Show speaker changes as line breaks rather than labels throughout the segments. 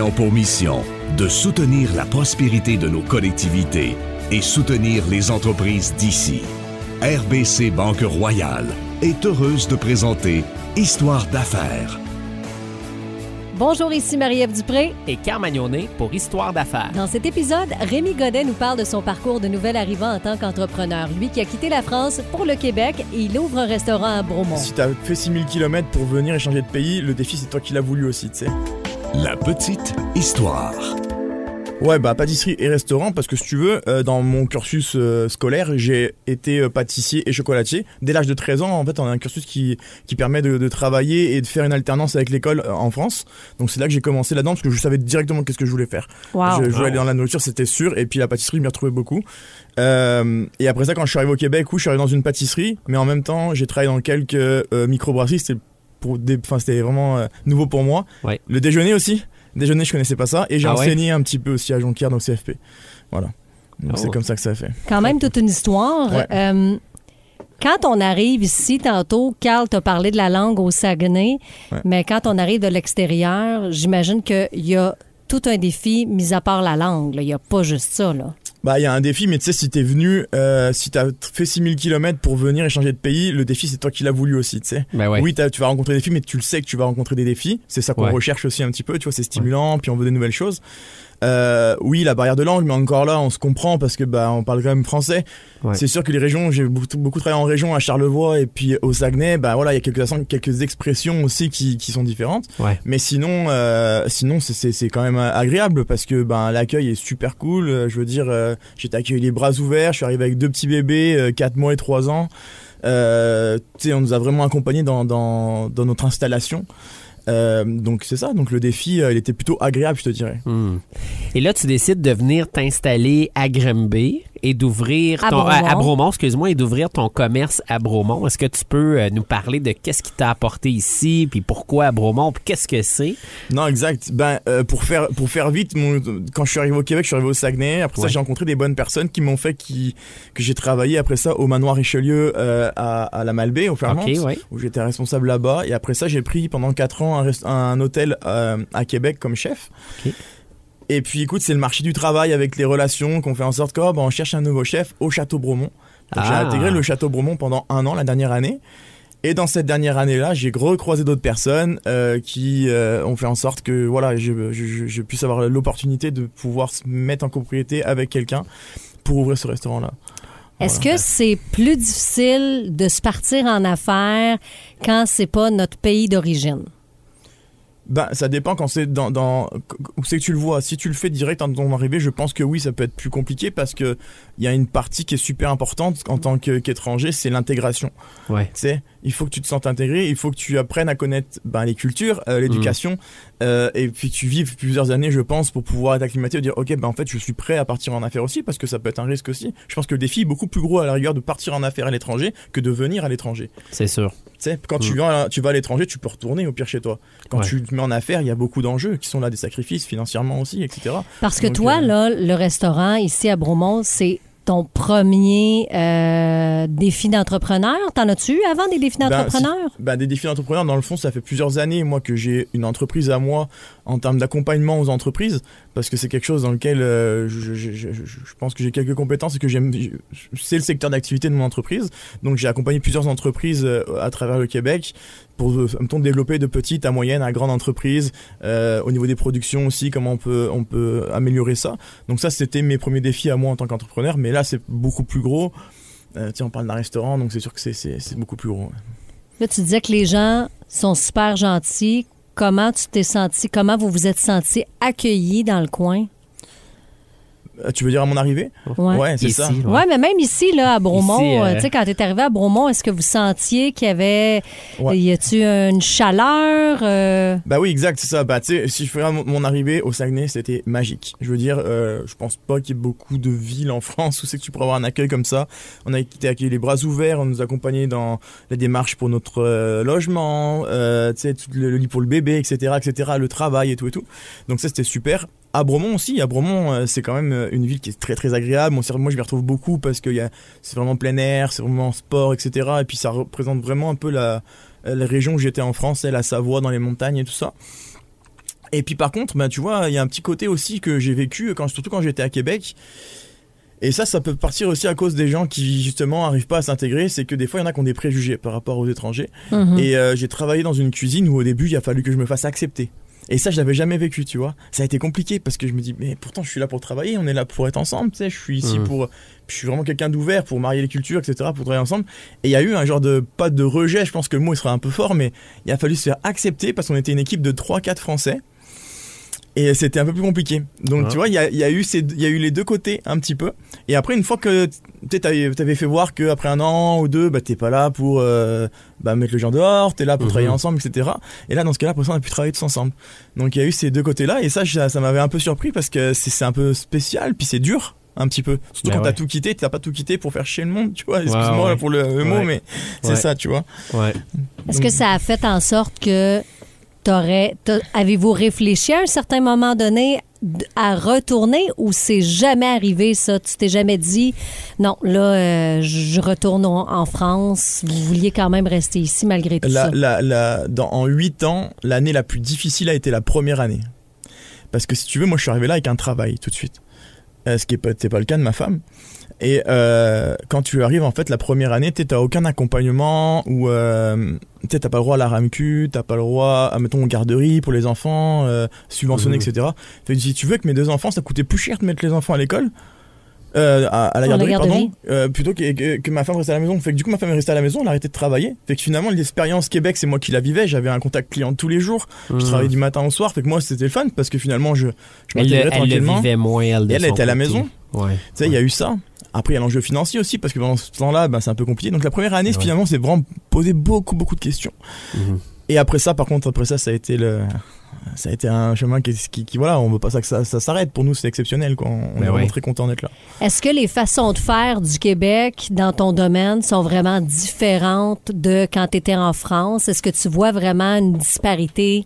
ayant pour mission de soutenir la prospérité de nos collectivités et soutenir les entreprises d'ici. RBC Banque Royale est heureuse de présenter Histoire d'affaires.
Bonjour, ici Marie-Ève Dupré.
Et Carmagnonet pour Histoire d'affaires.
Dans cet épisode, Rémi Godet nous parle de son parcours de nouvel arrivant en tant qu'entrepreneur. Lui qui a quitté la France pour le Québec et il ouvre un restaurant à Bromont.
Si t'as fait 6000 km pour venir et changer de pays, le défi c'est toi qui l'as voulu aussi, tu sais.
La petite histoire.
Ouais, bah pâtisserie et restaurant parce que si tu veux, euh, dans mon cursus euh, scolaire, j'ai été euh, pâtissier et chocolatier. Dès l'âge de 13 ans, en fait, on a un cursus qui, qui permet de, de travailler et de faire une alternance avec l'école euh, en France. Donc c'est là que j'ai commencé là-dedans parce que je savais directement qu'est-ce que je voulais faire.
Wow.
Je, je voulais aller dans la nourriture, c'était sûr. Et puis la pâtisserie, je m'y retrouvais beaucoup. Euh, et après ça, quand je suis arrivé au Québec, où je suis arrivé dans une pâtisserie, mais en même temps, j'ai travaillé dans quelques euh, microbrasseries. C'était pour des, enfin, c'était vraiment euh, nouveau pour moi.
Ouais.
Le déjeuner aussi. Déjeuner, je connaissais pas ça. Et j'ai
Ah ouais?
enseigné un petit peu aussi à Jonquière, donc CFP. Voilà. Donc
Oh.
c'est comme ça que ça a fait.
Quand même toute une histoire.
Ouais.
Euh, quand on arrive ici, tantôt, Carl t'a parlé de la langue au Saguenay,
Ouais.
mais quand on arrive de l'extérieur, j'imagine qu'il y a tout un défi, mis à part la langue. là. Il n'y a pas juste ça. Là.
Bah, il y a un défi, mais tu sais, si t'es venu, euh, si t'as fait 6000 km pour venir et changer de pays, le défi, c'est toi qui l'as voulu aussi, tu sais.
Ben ouais.
Oui, tu vas rencontrer des défis, mais tu le sais que tu vas rencontrer des défis. C'est ça qu'on
Ouais.
recherche aussi un petit peu, tu vois, c'est stimulant, puis on veut des nouvelles choses. Euh, oui, la barrière de langue, mais encore là, on se comprend parce que bah on parle quand même français.
Ouais.
C'est sûr que les régions, j'ai beaucoup, beaucoup travaillé en région, à Charlevoix et puis au Saguenay, bah voilà, il y a quelques quelques expressions aussi qui, qui sont différentes.
Ouais.
Mais sinon, euh, sinon c'est- c'est c'est quand même agréable parce que ben l'accueil est super cool. Euh, Je veux dire, euh, j'ai été accueilli les bras ouverts. Je suis arrivé avec deux petits bébés, 4 mois et 3 ans. Euh, tu sais, on nous a vraiment accompagnés dans, dans, dans notre installation. Euh, donc c'est ça. Donc le défi, euh, il était plutôt agréable, je te dirais.
Hmm. Et là, tu décides de venir t'installer à Grimby et d'ouvrir
À
ton
Bromont.
à, à Bromont, excuse-moi, et d'ouvrir ton commerce à Bromont. Est-ce que tu peux euh, nous parler de qu'est-ce qui t'a apporté ici, puis pourquoi à Bromont, puis qu'est-ce que c'est?
Non, exact. Ben euh, pour faire pour faire vite, mon, quand je suis arrivé au Québec, je suis arrivé au Saguenay. Après
Ouais.
ça, j'ai rencontré des bonnes personnes qui m'ont fait qui que j'ai travaillé après ça au manoir Richelieu euh, à, à la Malbaie au Fairmont.
Ouais.
où j'étais responsable là-bas. Et après ça, j'ai pris pendant 4 ans un, hôtel euh, à Québec comme chef. Et puis écoute, c'est le marché du travail avec les relations qu'on fait en sorte que oh, ben, on cherche un nouveau chef au Château Bromont. J'ai
Ah.
intégré le Château Bromont pendant un an, la dernière année. Et dans cette dernière année-là, j'ai recroisé d'autres personnes euh, qui euh, ont fait en sorte que voilà, je, je, je- je puisse avoir l'opportunité de pouvoir se mettre en propriété avec quelqu'un pour ouvrir ce restaurant-là.
Est-ce
Voilà.
que c'est plus difficile de se partir en affaires quand c'est pas notre pays d'origine?
Ben, ça dépend quand c'est dans, dans où c'est que tu le vois. Si tu le fais direct en ton arrivée, je pense que oui, ça peut être plus compliqué parce que il y a une partie qui est super importante en tant qu'étranger, c'est l'intégration.
Ouais.
Tu sais, il faut que tu te sentes intégré, il faut que tu apprennes à connaître ben, les cultures, euh, l'éducation, euh, et puis que tu vives plusieurs années, je pense, pour pouvoir être acclimaté et dire, ok, ben en fait, je suis prêt à partir en affaires aussi, parce que ça peut être un risque aussi. Je pense que le défi est beaucoup plus gros à la rigueur de partir en affaires à l'étranger que de venir à l'étranger.
C'est sûr.
Sais, quand tu,
Mm.
viens, à- tu vas à l'étranger, tu peux retourner au pire chez toi. Quand
Ouais.
tu te mets en affaires, il y a beaucoup d'enjeux qui sont là, des sacrifices financièrement aussi, etc.
Parce que
Donc,
toi,
euh,
là, le restaurant ici à Bromont, c'est ton premier euh, défi d'entrepreneur. T'en as-tu eu avant des défis
Ben,
d'entrepreneur?
Ben, des défis d'entrepreneur, dans le fond, ça fait plusieurs années, moi, que j'ai une entreprise à moi en termes d'accompagnement aux entreprises, parce que c'est quelque chose dans lequel euh, je, pense que j'ai quelques compétences et que j'aime. C'est le secteur d'activité de mon entreprise. Donc, j'ai accompagné plusieurs entreprises euh, à travers le Québec pour, euh, mettons, développer de petites à moyennes à grandes entreprises, euh, au niveau des productions aussi, comment on peut, on peut améliorer ça. Donc, ça, c'était mes premiers défis à moi en tant qu'entrepreneur, mais là, c'est beaucoup plus gros. Tiens, on parle d'un restaurant, donc c'est sûr que c'est beaucoup plus gros.
Là, tu disais que les gens sont super gentils. Comment tu t'es senti? Comment vous vous êtes senti accueillis dans le coin?
Euh, Tu veux dire à mon arrivée?
Ouais.
c'est
Ici,
ça.
ouais.
Ouais, mais même ici, là, à Bromont,
Ici, euh,
euh, tu sais, quand t'es arrivé à Bromont, est-ce que vous sentiez qu'il y avait.
Ouais.
Y a-tu une chaleur? euh,
Bah oui, exact, c'est ça. Bah tu sais, si je fais mon, arrivée au Saguenay, c'était magique. Je veux dire, euh, je pense pas qu'il y ait beaucoup de villes en France où c'est que tu pourrais avoir un accueil comme ça. On a été accueillis les bras ouverts, on nous a accompagnés dans la démarche pour notre euh, logement, euh, tu sais, tout le, le lit pour le bébé, etc., etc., le travail et tout et tout. Donc ça, c'était super. À Bromont aussi, à Bromont, euh, c'est quand même euh, une ville qui est très très agréable. Bon, moi, je m'y retrouve beaucoup parce que c'est vraiment plein air, c'est vraiment sport, etc. Et puis ça représente vraiment un peu la, la région où j'étais en France, la Savoie dans les montagnes et tout ça. Et puis par contre, bah, tu vois, il y a un petit côté aussi que j'ai vécu, quand, surtout quand j'étais à Québec. Et ça, ça peut partir aussi à cause des gens qui justement arrivent pas à s'intégrer. C'est que des fois, il y en a qui ont des préjugés par rapport aux étrangers.
Mhm.
Et euh, j'ai travaillé dans une cuisine où au début, il a fallu que je me fasse accepter. Et ça, je l'avais jamais vécu, tu vois. Ça a été compliqué parce que je me dis, mais pourtant, je suis là pour travailler, on est là pour être ensemble, tu sais. Je suis ici
Mhm.
pour. Je suis vraiment quelqu'un d'ouvert pour marier les cultures, etc., pour travailler ensemble. Et il y a eu un genre de. Pas de rejet, je pense que le mot il sera un peu fort, mais il a fallu se faire accepter parce qu'on était une équipe de 3-4 Français. Et c'était un peu plus compliqué. Donc,
Ah.
tu vois, il y a, il y, a eu ces- il y a eu les deux côtés un petit peu. Et après, une fois que tu avais, t'avais fait voir qu'après un an ou deux, bah, t'es pas là pour euh, bah, mettre le gens dehors, t'es là pour
Mhm.
travailler ensemble, etc. Et là, dans ce cas-là, après ça, on a pu travailler tous ensemble. Donc, il y a eu ces deux côtés-là. Et ça, ça, ça m'avait un peu surpris parce que c'est c'est un peu spécial, puis c'est dur. Un petit peu. Surtout
Ben
quand t'as
ouais.
tout quitté, t'as pas tout quitté pour faire chier le monde, tu vois. Excuse-moi
ouais.
pour le, le mot,
Ouais.
mais c'est
Ouais.
ça, tu vois.
Ouais.
Est-ce que ça a fait en sorte que t'as- Avez-vous réfléchi à un certain moment donné à retourner ou c'est jamais arrivé ça? Tu t'es jamais dit, non, là, euh, je retourne en France. Vous vouliez quand même rester ici malgré tout
La,
ça.
la, la- dans, en 8 ans, l'année la plus difficile a été la première année. Parce que si tu veux, moi je suis arrivé là avec un travail tout de suite. Euh, ce qui n'est pas, le cas de ma femme. Et euh, quand tu arrives, en fait, la première année, tu n'as aucun accompagnement ou euh, tu n'as pas le droit à la RAMQ, tu pas le droit à, mettons, aux garderies pour les enfants, euh, subventionné,
Mhm.
etc. Si tu veux que mes deux enfants, ça coûtait plus cher de mettre les enfants à l'école, euh, à, à la
la
garderie,
garderie.
pardon, euh, plutôt que, que, que ma femme reste à la maison. Fait que du coup, ma femme est restée à la maison, elle a arrêté de travailler. Fait que finalement, l'expérience Québec, c'est moi qui la vivais. J'avais un contact client tous les jours. Je
Mhm.
travaillais du matin au soir. Fait que moi, c'était le fun parce que finalement, je, je
Elle,
m'intégrais
elle le
tranquillement.
vivait moins, elle.
elle était à la maison.
Ouais.
Tu sais, il y a eu ça. Après, il y a l'enjeu financier aussi, parce que pendant ce temps-là, ben, c'est un peu compliqué. Donc la première année,
Ouais.
finalement, c'est vraiment poser beaucoup, beaucoup de questions.
Mhm.
Et après ça, par contre, après ça, ça a été le, ça a été un chemin qui, qui, qui- voilà, on veut pas ça que ça, ça s'arrête. Pour nous, c'est exceptionnel, quoi. On
Ben
est vraiment
ouais.
très content d'être là.
Est-ce que les façons de faire du Québec dans ton domaine sont vraiment différentes de quand tu étais en France? Est-ce que tu vois vraiment une disparité?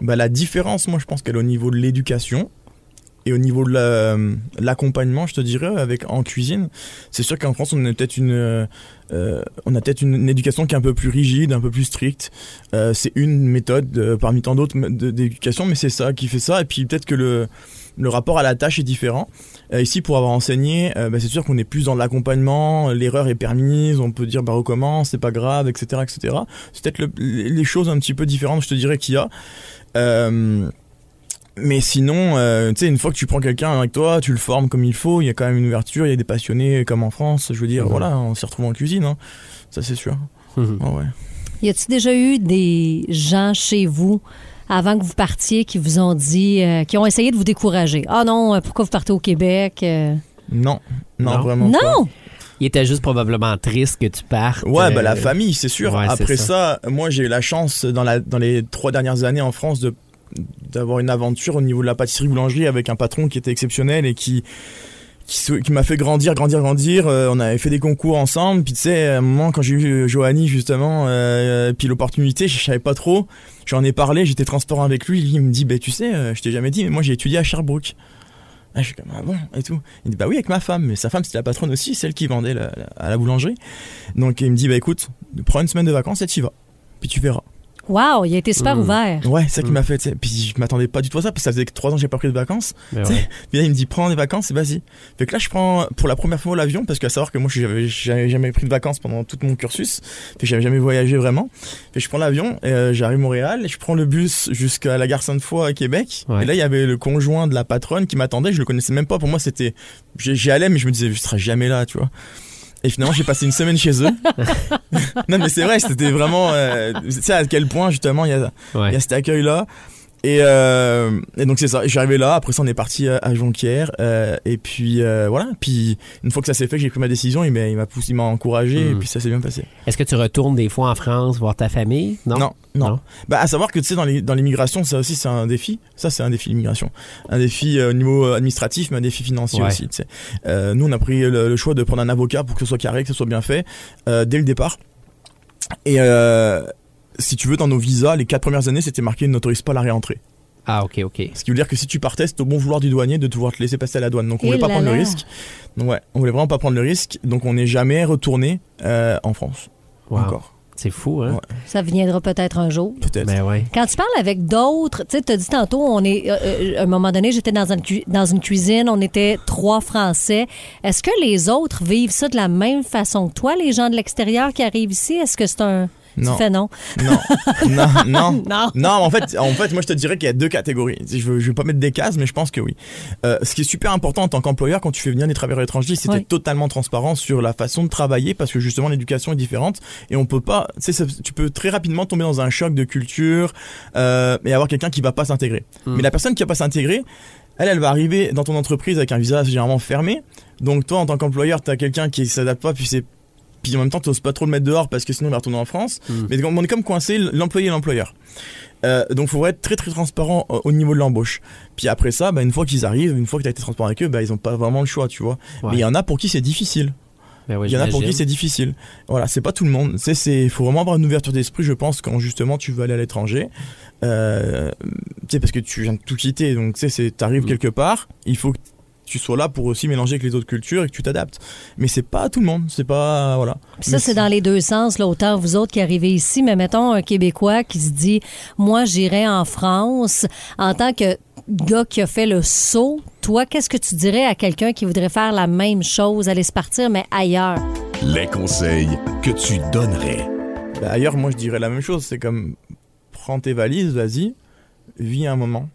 Bah, la différence, moi, je pense qu'elle est au niveau de l'éducation et au niveau de la- l'accompagnement, je te dirais, avec en cuisine. C'est sûr qu'en France, on a peut-être une, euh, euh, on a peut-être une, éducation qui est un peu plus rigide, un peu plus stricte. Euh, c'est une méthode euh, parmi tant d'autres d'éducation, mais c'est ça qui fait ça. Et puis peut-être que le rapport à la tâche est différent. Euh, ici, pour avoir enseigné, euh, bah, c'est sûr qu'on est plus dans l'accompagnement, l'erreur est permise, on peut dire bah recommence, c'est pas grave, etc., etc. C'est peut-être le- les choses un petit peu différentes, je te dirais qu'il y a. Mais sinon, euh, tu sais, une fois que tu prends quelqu'un avec toi, tu le formes comme il faut, il y a quand même une ouverture, il y a des passionnés comme en France. Je veux dire,
Mhm.
voilà, on s'y retrouve en cuisine, hein. ça c'est sûr. Ouais, ouais.
Y a-t-il déjà eu des gens chez vous avant que vous partiez qui vous ont dit, euh, qui ont essayé de vous décourager? Ah non, euh, pourquoi vous partez au Québec? Euh,
Non, non,
Non?
vraiment pas.
non!
Il était juste probablement triste que tu partes.
Ouais, bah la famille, c'est sûr.
ouais,
Après
ça.
ça. moi j'ai eu la chance dans, la, dans les trois dernières années en France de d'avoir une aventure au niveau de la pâtisserie boulangerie avec un patron qui était exceptionnel et qui qui, qui m'a fait grandir, grandir, grandir. Euh, on avait fait des concours ensemble. Puis tu sais, à un moment quand j'ai eu Johanny justement, euh, puis l'opportunité, je savais pas trop. J'en ai parlé, j'étais transparent avec lui. Il me dit, bah tu sais, euh, je t'ai jamais dit, mais moi j'ai étudié à Sherbrooke. Ah, je suis comme, ah bon, et tout. Il dit, bah oui, avec ma femme. Mais sa femme, c'était la patronne aussi, celle qui vendait la- la- à la boulangerie. Donc il me dit, bah écoute, prends une semaine de vacances et tu vas. Puis tu verras.
Wow, il a été super
Mm.
ouvert.
Ouais, c'est ça qui
Mm.
m'a fait, tu sais. Puis je m'attendais pas du tout à ça, parce que ça faisait que trois ans que j'ai pas pris de vacances. Tu sais,
ouais.
Puis là, il me dit, prends des vacances et vas-y. Fait que là, je prends pour la première fois l'avion, parce qu'à savoir que moi, j'avais j'avais jamais pris de vacances pendant tout mon cursus. Fait que j'avais jamais voyagé vraiment. Fait que je prends l'avion, et, euh, j'arrive à Montréal, et je prends le bus jusqu'à la gare Sainte-Foy à Québec.
Ouais.
Et là, il y avait le conjoint de la patronne qui m'attendait, je le connaissais même pas. Pour moi, c'était, j'y j'y allais, mais je me disais, je serai jamais là, tu vois. Et finalement, j'ai passé une semaine chez eux. non, mais c'est vrai, c'était vraiment, euh, tu sais à quel point justement il y a,
Ouais.
il y a cet accueil-là. Et, euh, et donc c'est ça. Suis arrivé là. Après ça, on est parti euh, à Jonquière. euh, et puis euh, voilà. Puis une fois que ça s'est fait, que j'ai pris ma décision, il m'a, il m'a poussé, il m'a encouragé. Et puis ça s'est bien passé.
Est-ce que tu retournes des fois en France voir ta famille? Non?
Non, non.
Non?
Bah à savoir que tu sais dans, les, dans l'immigration, ça aussi c'est un défi. Ça c'est un défi l'immigration. Un défi euh, au niveau administratif, mais un défi financier
Ouais.
aussi. Tu sais. Euh, nous on a pris le, le choix de prendre un avocat pour que ce soit carré, que ce soit bien fait euh, dès le départ. Et euh, si tu veux, dans nos visas, les quatre premières années, c'était marqué n'autorise pas la réentrée.
Ah, OK, OK.
Ce qui veut dire que si tu partais, c'est au bon vouloir du douanier de devoir te laisser passer à la douane. Donc on
Et
voulait pas
là
prendre le risque. Donc ouais, on voulait vraiment pas prendre le risque. Donc on n'est jamais retourné euh, en France.
Wow.
Encore.
C'est fou, hein?
Ouais.
Ça viendra peut-être un jour.
Peut-être.
Ben ouais.
Quand tu parles avec d'autres, tu sais, tu as dit tantôt, on est, euh, euh, à un moment donné, j'étais dans dans une cuisine, on était trois Français. Est-ce que les autres vivent ça de la même façon que toi, les gens de l'extérieur qui arrivent ici? Est-ce que c'est un.
Non.
Tu fais non?
Non, non, non.
Non.
Non, en fait, en fait, moi je te dirais qu'il y a deux catégories. Je veux, je veux pas mettre des cases, mais je pense que oui. Euh, ce qui est super important en tant qu'employeur quand tu fais venir des travailleurs étrangers, c'est
Oui.
d'être totalement transparent sur la façon de travailler parce que justement l'éducation est différente et on peut pas. Tu sais, tu peux très rapidement tomber dans un choc de culture euh, et avoir quelqu'un qui va pas s'intégrer.
Mm.
Mais la personne qui va pas s'intégrer, elle, elle va arriver dans ton entreprise avec un visage généralement fermé. Donc toi, en tant qu'employeur, tu as quelqu'un qui s'adapte pas, puis c'est puis en même temps, tu pas trop le mettre dehors parce que sinon il va retourner en France.
Mm.
Mais on est comme coincé l'employé et l'employeur. Euh, donc, il faudrait être très très transparent euh, au niveau de l'embauche. Puis après ça, bah, une fois qu'ils arrivent, une fois que tu as été transparent avec eux, bah, ils ont pas vraiment le choix, tu vois.
Ouais.
Mais il y en a pour qui c'est difficile.
Ben
Il y en a pour qui c'est difficile. Voilà, c'est pas tout le monde. C'est, il faut vraiment avoir une ouverture d'esprit, je pense, quand justement tu veux aller à l'étranger. Euh, tu sais, parce que tu viens de tout quitter, donc tu sais, c'est, t'arrives
Mm.
quelque part, il faut que tu sois là pour aussi mélanger avec les autres cultures et que tu t'adaptes. Mais c'est pas tout le monde, c'est pas, voilà.
Puis ça, c'est dans les deux sens. Là, autant vous autres qui arrivez ici, mais mettons un Québécois qui se dit Moi, j'irai en France. En tant que gars qui a fait le saut, toi, qu'est-ce que tu dirais à quelqu'un qui voudrait faire la même chose, aller se partir, mais ailleurs?
Les conseils que tu donnerais.
Bah, ailleurs, moi, je dirais la même chose. C'est comme, prends tes valises, vas-y, vis un moment.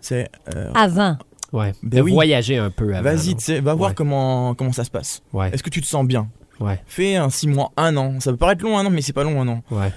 Tu sais, euh,
Avant.
Ouais.
Ben
de
oui.
voyager un peu avant.
vas-y, va voir
Ouais.
comment, comment ça se passe.
Ouais.
Est-ce que tu te sens bien?
Ouais.
Fais un 6 mois, un an. Ça peut paraître long un an, mais c'est pas long un an.
Ouais.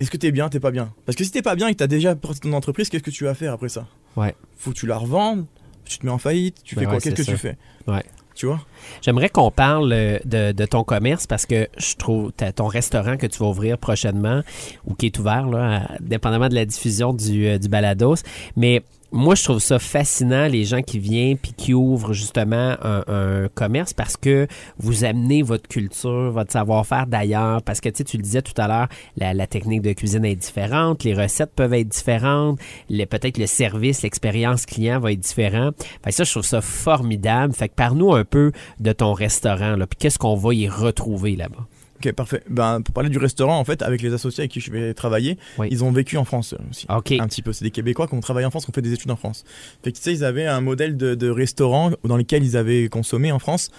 Est-ce que t'es bien, t'es pas bien? Parce que si t'es pas bien et que t'as déjà porté ton entreprise, qu'est-ce que tu vas faire après ça?
Ouais.
Faut que tu la revendes, tu te mets en faillite, tu
Ben
fais quoi?
ouais,
Qu'est-ce que tu fais?
Ouais.
Tu vois?
J'aimerais qu'on parle euh, de, de ton commerce parce que je trouve t'as ton restaurant que tu vas ouvrir prochainement ou qui est ouvert, là, à- dépendamment de la diffusion du, euh, du balados. Mais moi, je trouve ça fascinant, les gens qui viennent puis qui ouvrent justement un, commerce parce que vous amenez votre culture, votre savoir-faire d'ailleurs. Parce que tu sais, le disais tout à l'heure, la, technique de cuisine est différente, les recettes peuvent être différentes, peut-être le service, l'expérience client va être différent. Fait que ça, je trouve ça formidable. Fait que parle-nous un peu de ton restaurant, là, puis qu'est-ce qu'on va y retrouver là-bas?
Ok, parfait. Ben, pour parler du restaurant, en fait, avec les associés avec qui je vais travailler,
Oui.
ils ont vécu en France aussi.
OK.
Un petit peu. C'est des Québécois qui ont travaillé en France, qui ont fait des études en France. Fait que tu sais, ils avaient un modèle de, de restaurant dans lequel ils avaient consommé en France,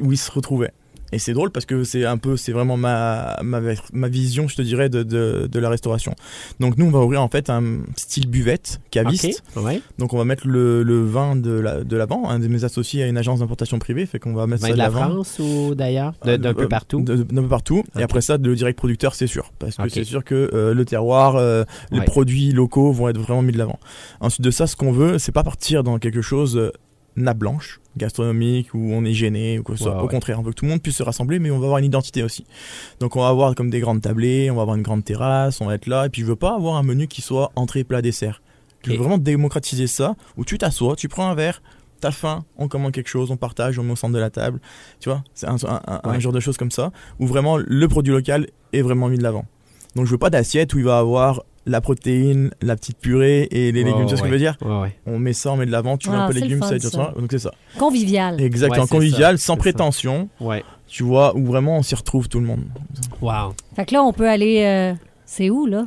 où ils se retrouvaient. Et c'est drôle parce que c'est un peu, c'est vraiment ma, ma, ma vision, je te dirais, de, de, de la restauration. Donc nous, on va ouvrir en fait un style buvette, caviste.
OK. Ouais.
Donc on va mettre le, le vin de la- de l'avant. Un de mes associés a une agence d'importation privée, fait qu'on va mettre ça
de la
l'avant.
France ou d'ailleurs? De- D'un
Euh,
peu partout?
de- D'un peu partout. Et après ça, le direct producteur, c'est sûr. Parce que c'est sûr que euh, le terroir, euh, les
Ouais.
produits locaux vont être vraiment mis de l'avant. Ensuite de ça, ce qu'on veut, c'est pas partir dans quelque chose euh, nappe blanche, gastronomique, où on est gêné ou quoi que ce soit. Au
ouais.
contraire, on veut que tout le monde puisse se rassembler, mais on va avoir une identité aussi. Donc on va avoir comme des grandes tablées, on va avoir une grande terrasse, on va être là. Et puis je veux pas avoir un menu qui soit entrée, plat, dessert. Je veux vraiment démocratiser ça, où tu t'assois, tu prends un verre, t'as faim, on commande quelque chose, on partage, on met au centre de la table. Tu vois, c'est un, un- un- un
Ouais.
genre de choses comme ça, où vraiment le produit local est vraiment mis de l'avant. Donc je veux pas d'assiette où il va avoir la protéine, la petite purée et les légumes. Tu vois ce que je veux dire
Ouais, ouais.
On met ça, on met de l'avant, tu mets
Ah,
un peu
c'est le
légumes,
fun,
ça,
ça.
Donc c'est ça.
Convivial.
Exactement,
Ouais,
convivial,
ça,
sans prétention,
Ouais.
tu vois, où vraiment on s'y retrouve tout le monde.
Wow.
Fait que là, on peut aller. euh, c'est où, là?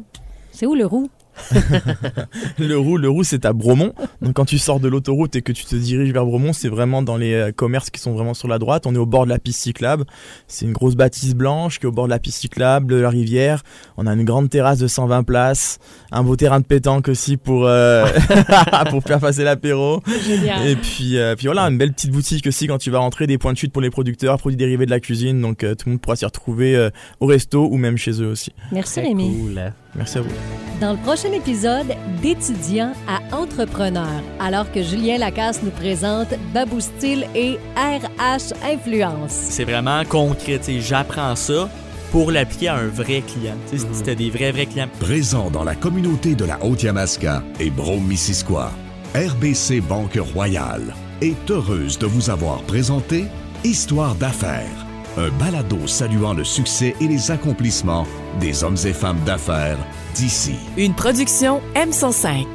C'est où le roux?
Le roux, le roux, c'est à Bromont. Donc quand tu sors de l'autoroute et que tu te diriges vers Bromont, c'est vraiment dans les euh, commerces qui sont vraiment sur la droite. On est au bord de la piste cyclable. C'est une grosse bâtisse blanche qui est au bord de la piste cyclable, de la rivière. On a une grande terrasse de 120 places, un beau terrain de pétanque aussi pour euh, pour faire passer l'apéro.
Génial.
Et puis euh, puis voilà, une belle petite boutique aussi quand tu vas rentrer, des points de chute pour les producteurs, produits dérivés de la cuisine. Donc euh, tout le monde pourra s'y retrouver euh, au resto ou même chez eux aussi.
Merci, Rémi.
cool.
Merci à vous.
Dans le prochain épisode, d'étudiants à entrepreneurs, alors que Julien Lacasse nous présente Babou Style et RH Influence.
C'est vraiment concret. tu sais, J'apprends ça pour l'appliquer à un vrai client. Tu sais,
Mhm.
C'était des vrais, vrais clients.
Présent dans la communauté de la Haute-Yamaska et Brome-Missisquoi, RBC Banque Royale est heureuse de vous avoir présenté Histoire d'affaires, un balado saluant le succès et les accomplissements des hommes et femmes d'affaires d'ici.
Une production M105.